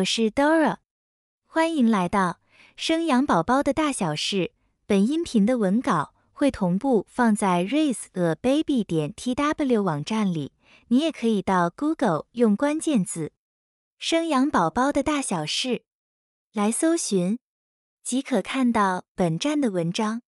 我是 Dora，欢迎来到生养宝宝的大小事。本音频的文稿会同步放在 raiseababy 点 tw 网站里，你也可以到 Google 用关键字“生养宝宝的大小事”来搜寻，即可看到本站的文章。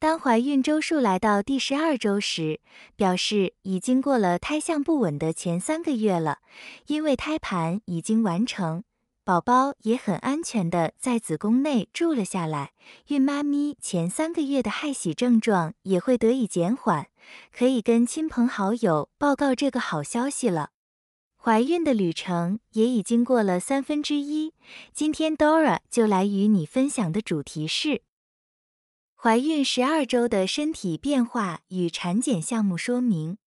当怀孕周数来到第十二周时，表示已经过了胎相不稳的前三个月了，因为胎盘已经完成，宝宝也很安全的在子宫内住了下来。孕妈咪前三个月的害喜症状也会得以减缓，可以跟亲朋好友报告这个好消息了。怀孕的旅程也已经过了三分之一，今天 Dora 就来与你分享的主题是。怀孕十二周的身体变化与产检项目说明，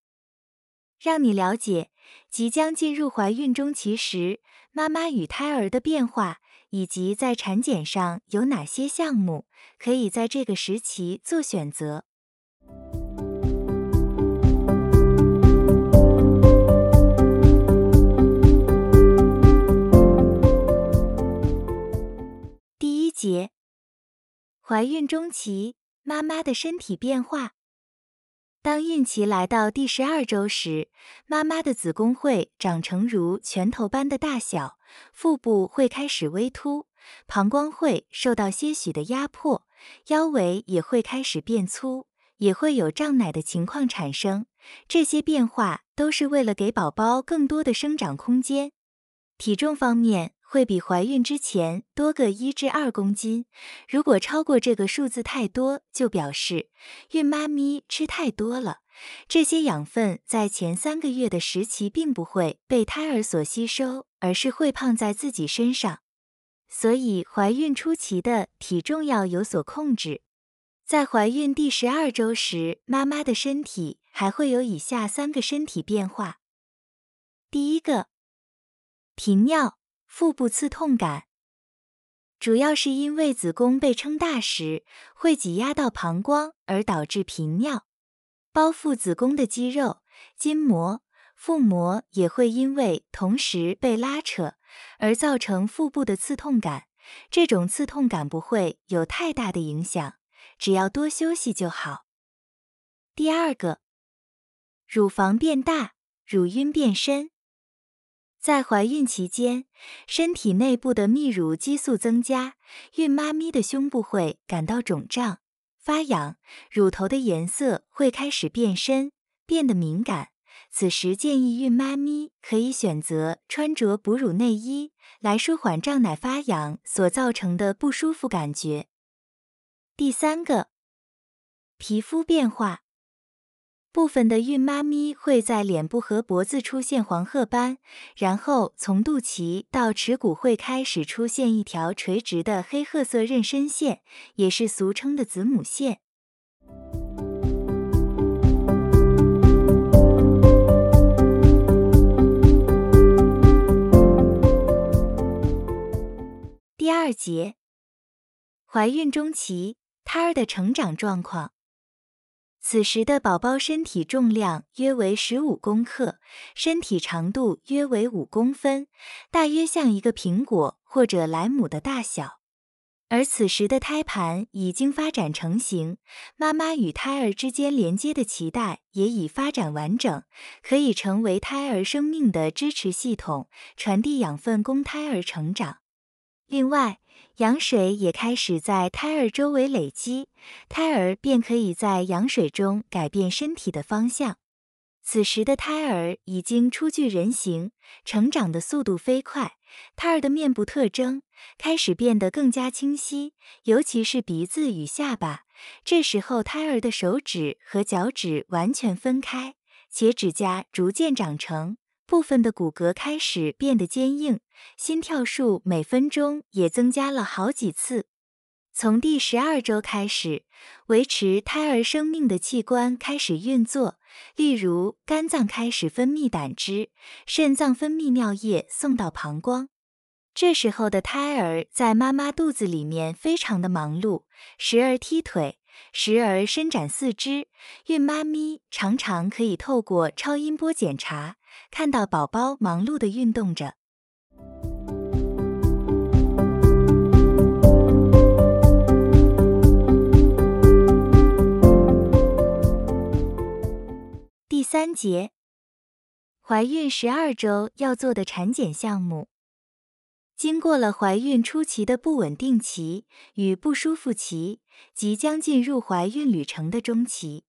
让你了解即将进入怀孕中期时妈妈与胎儿的变化，以及在产检上有哪些项目可以在这个时期做选择。怀孕中期，妈妈的身体变化。当孕期来到第十二周时，妈妈的子宫会长成如拳头般的大小，腹部会开始微凸，膀胱会受到些许的压迫，腰围也会开始变粗，也会有胀奶的情况产生。这些变化都是为了给宝宝更多的生长空间。体重方面。会比怀孕之前多个一至二公斤，如果超过这个数字太多，就表示孕妈咪吃太多了。这些养分在前三个月的时期并不会被胎儿所吸收，而是会胖在自己身上。所以怀孕初期的体重要有所控制。在怀孕第十二周时，妈妈的身体还会有以下三个身体变化：第一个，频尿。腹部刺痛感，主要是因为子宫被撑大时会挤压到膀胱而导致频尿。包覆子宫的肌肉、筋膜、腹膜也会因为同时被拉扯而造成腹部的刺痛感。这种刺痛感不会有太大的影响，只要多休息就好。第二个，乳房变大，乳晕变深。在怀孕期间，身体内部的泌乳激素增加，孕妈咪的胸部会感到肿胀、发痒，乳头的颜色会开始变深，变得敏感。此时建议孕妈咪可以选择穿着哺乳内衣来舒缓胀奶发痒所造成的不舒服感觉。第三个，皮肤变化。部分的孕妈咪会在脸部和脖子出现黄褐斑，然后从肚脐到耻骨会开始出现一条垂直的黑褐色妊娠线，也是俗称的子母线。第二节，怀孕中期胎儿的成长状况。此时的宝宝身体重量约为十五公克，身体长度约为五公分，大约像一个苹果或者莱姆的大小。而此时的胎盘已经发展成型，妈妈与胎儿之间连接的脐带也已发展完整，可以成为胎儿生命的支持系统，传递养分供胎儿成长。另外，羊水也开始在胎儿周围累积，胎儿便可以在羊水中改变身体的方向。此时的胎儿已经初具人形，成长的速度飞快，胎儿的面部特征开始变得更加清晰，尤其是鼻子与下巴。这时候，胎儿的手指和脚趾完全分开，且指甲逐渐长成。部分的骨骼开始变得坚硬，心跳数每分钟也增加了好几次。从第十二周开始，维持胎儿生命的器官开始运作，例如肝脏开始分泌胆汁，肾脏分泌尿液送到膀胱。这时候的胎儿在妈妈肚子里面非常的忙碌，时而踢腿，时而伸展四肢。孕妈咪常常可以透过超音波检查。看到宝宝忙碌的运动着。第三节怀孕十二周要做的产检项目。经过了怀孕初期的不稳定期与不舒服期即将进入怀孕旅程的中期。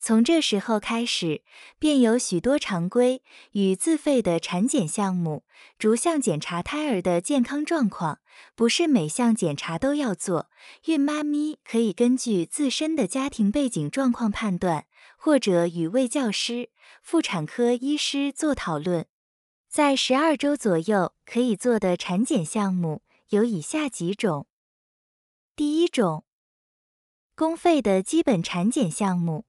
从这时候开始，便有许多常规与自费的产检项目，逐项检查胎儿的健康状况。不是每项检查都要做，孕妈咪可以根据自身的家庭背景状况判断，或者与卫教师、妇产科医师做讨论。在十二周左右可以做的产检项目有以下几种：第一种，公费的基本产检项目，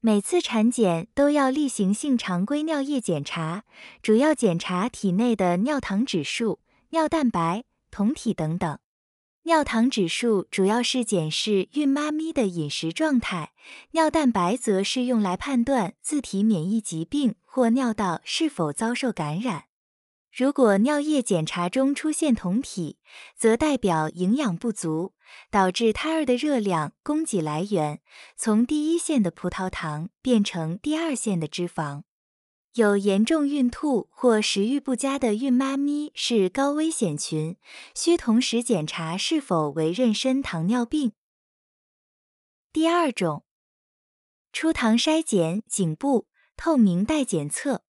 每次产检都要例行性常规尿液检查，主要检查体内的尿糖指数、尿蛋白、酮体等等。尿糖指数主要是检视孕妈咪的饮食状态，尿蛋白则是用来判断自体免疫疾病或尿道是否遭受感染。如果尿液检查中出现酮体，则代表营养不足，导致胎儿的热量供给来源从第一线的葡萄糖变成第二线的脂肪。有严重孕吐或食欲不佳的孕妈咪是高危险群，需同时检查是否为妊娠糖尿病。第二种，出糖筛检颈部透明带检测。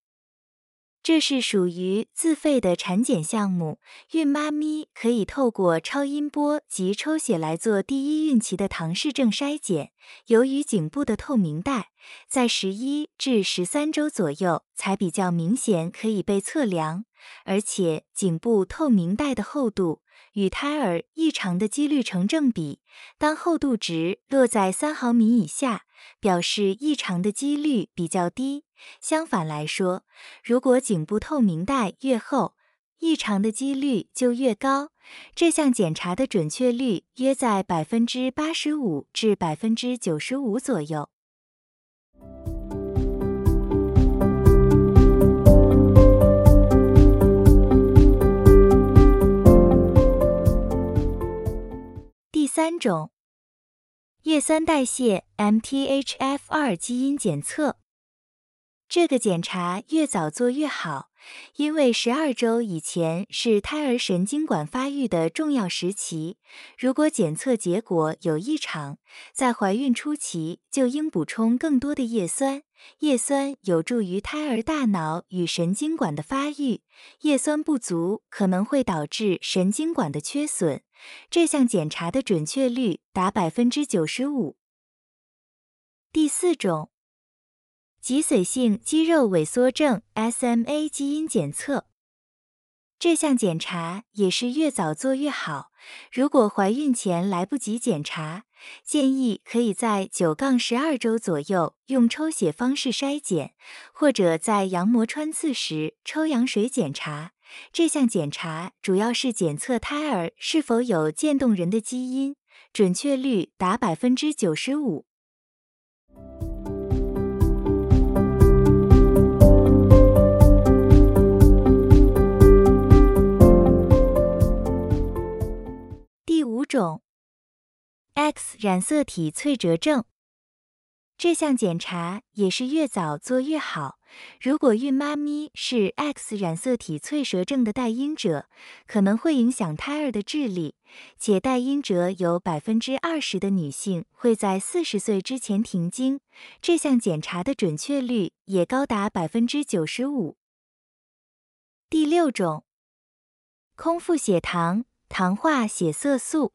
这是属于自费的产检项目，孕妈咪可以透过超音波及抽血来做第一孕期的唐氏症筛检。由于颈部的透明带在十一至十三周左右才比较明显可以被测量，而且颈部透明带的厚度与胎儿异常的几率成正比，当厚度值落在三毫米以下。表示异常的几率比较低。相反来说，如果颈部透明带越厚，异常的几率就越高。这项检查的准确率约在百分之八十五至百分之九十五左右。第三种。叶酸代谢 （MTHFR） 基因检测，这个检查越早做越好，因为十二周以前是胎儿神经管发育的重要时期。如果检测结果有异常，在怀孕初期就应补充更多的叶酸。叶酸有助于胎儿大脑与神经管的发育，叶酸不足可能会导致神经管的缺损。这项检查的准确率达百分之九十五。第四种，脊髓性肌肉萎缩症 （SMA） 基因检测。这项检查也是越早做越好。如果怀孕前来不及检查，建议可以在九杠十二周左右用抽血方式筛检，或者在羊膜穿刺时抽羊水检查。这项检查主要是检测胎儿是否有渐冻人的基因，准确率达百分之九十五。种，X 染色体脆折症。这项检查也是越早做越好。如果孕妈咪是 X 染色体脆折症的带因者，可能会影响胎儿的智力，且带因者有百分之二十的女性会在四十岁之前停经。这项检查的准确率也高达百分之九十五。第六种，空腹血糖糖化血色素。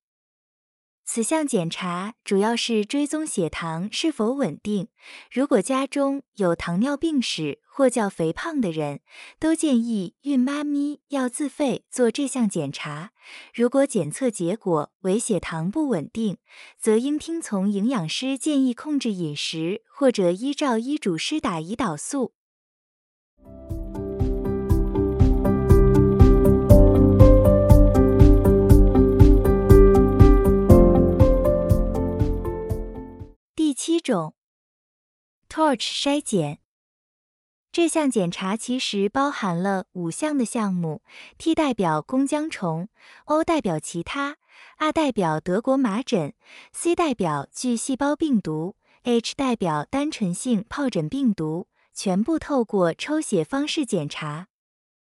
此项检查主要是追踪血糖是否稳定。如果家中有糖尿病史或较肥胖的人，都建议孕妈咪要自费做这项检查。如果检测结果为血糖不稳定，则应听从营养师建议控制饮食，或者依照医嘱施打胰岛素。七种 Torch 筛检，这项检查其实包含了五项的项目：T 代表弓浆虫，O 代表其他，R 代表德国麻疹，C 代表巨细胞病毒 H 代表单纯性疱疹病毒，全部透过抽血方式检查。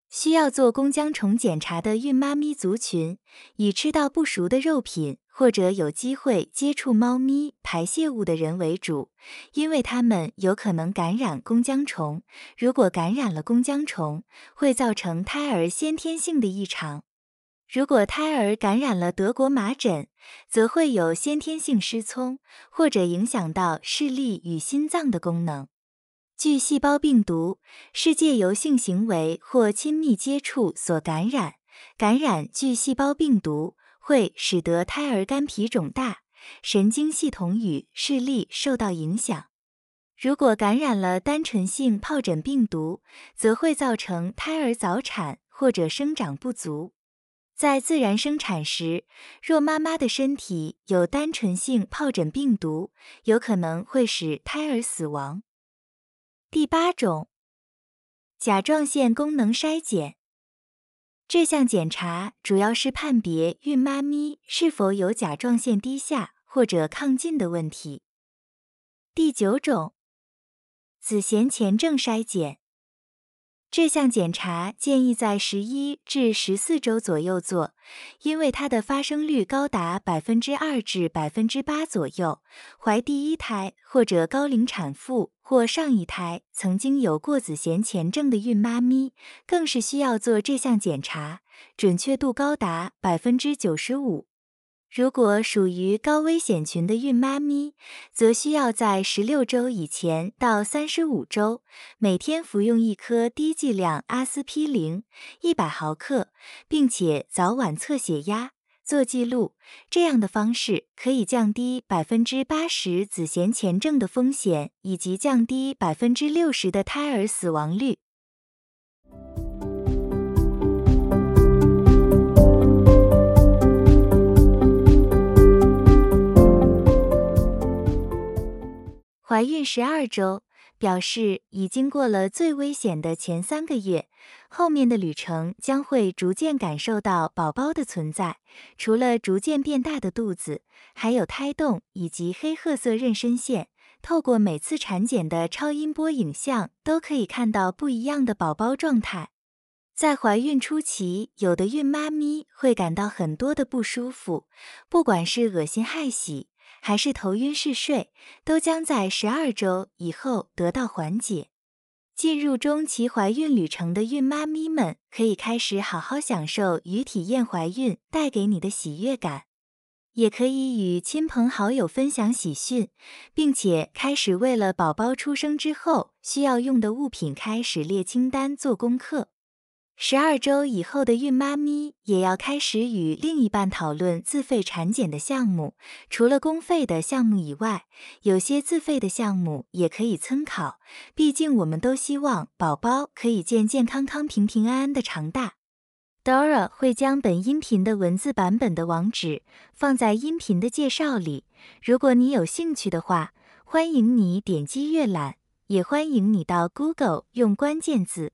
需要做弓浆虫检查的孕妈咪族群，以吃到不熟的肉品或者有机会接触猫咪排泄物的人为主，因为它们有可能感染弓浆虫。如果感染了弓浆虫，会造成胎儿先天性的异常。如果胎儿感染了德国麻疹，则会有先天性失聪，或者影响到视力与心脏的功能。巨细胞病毒是借由性行为或亲密接触所感染。感染巨细胞病毒会使得胎儿肝脾肿大，神经系统与视力受到影响。如果感染了单纯性疱疹病毒，则会造成胎儿早产或者生长不足。在自然生产时，若妈妈的身体有单纯性疱疹病毒，有可能会使胎儿死亡。第八种，甲状腺功能筛检。这项检查主要是判别孕妈咪是否有甲状腺低下或者亢进的问题。第九种，子痫前症筛检。这项检查建议在十一至十四周左右做，因为它的发生率高达百分之二至百分之八左右。怀第一胎或者高龄产妇或上一胎曾经有过子痫前症的孕妈咪，更是需要做这项检查，准确度高达百分之九十五。如果属于高危险群的孕妈咪，则需要在十六周以前到三十五周，每天服用一颗低剂量阿司匹林一百毫克，并且早晚测血压做记录。这样的方式可以降低百分之八十子痫前症的风险，以及降低百分之六十的胎儿死亡率。怀孕十二周，表示已经过了最危险的前三个月，后面的旅程将会逐渐感受到宝宝的存在。除了逐渐变大的肚子，还有胎动以及黑褐色妊娠线。透过每次产检的超音波影像，都可以看到不一样的宝宝状态。在怀孕初期，有的孕妈咪会感到很多的不舒服，不管是恶心、害喜。还是头晕嗜睡，都将在十二周以后得到缓解。进入中期怀孕旅程的孕妈咪们，可以开始好好享受与体验怀孕带给你的喜悦感，也可以与亲朋好友分享喜讯，并且开始为了宝宝出生之后需要用的物品开始列清单做功课。十二周以后的孕妈咪也要开始与另一半讨论自费产检的项目。除了公费的项目以外，有些自费的项目也可以参考。毕竟我们都希望宝宝可以健健康康、平平安安的长大。Dora 会将本音频的文字版本的网址放在音频的介绍里。如果你有兴趣的话，欢迎你点击阅览，也欢迎你到 Google 用关键字。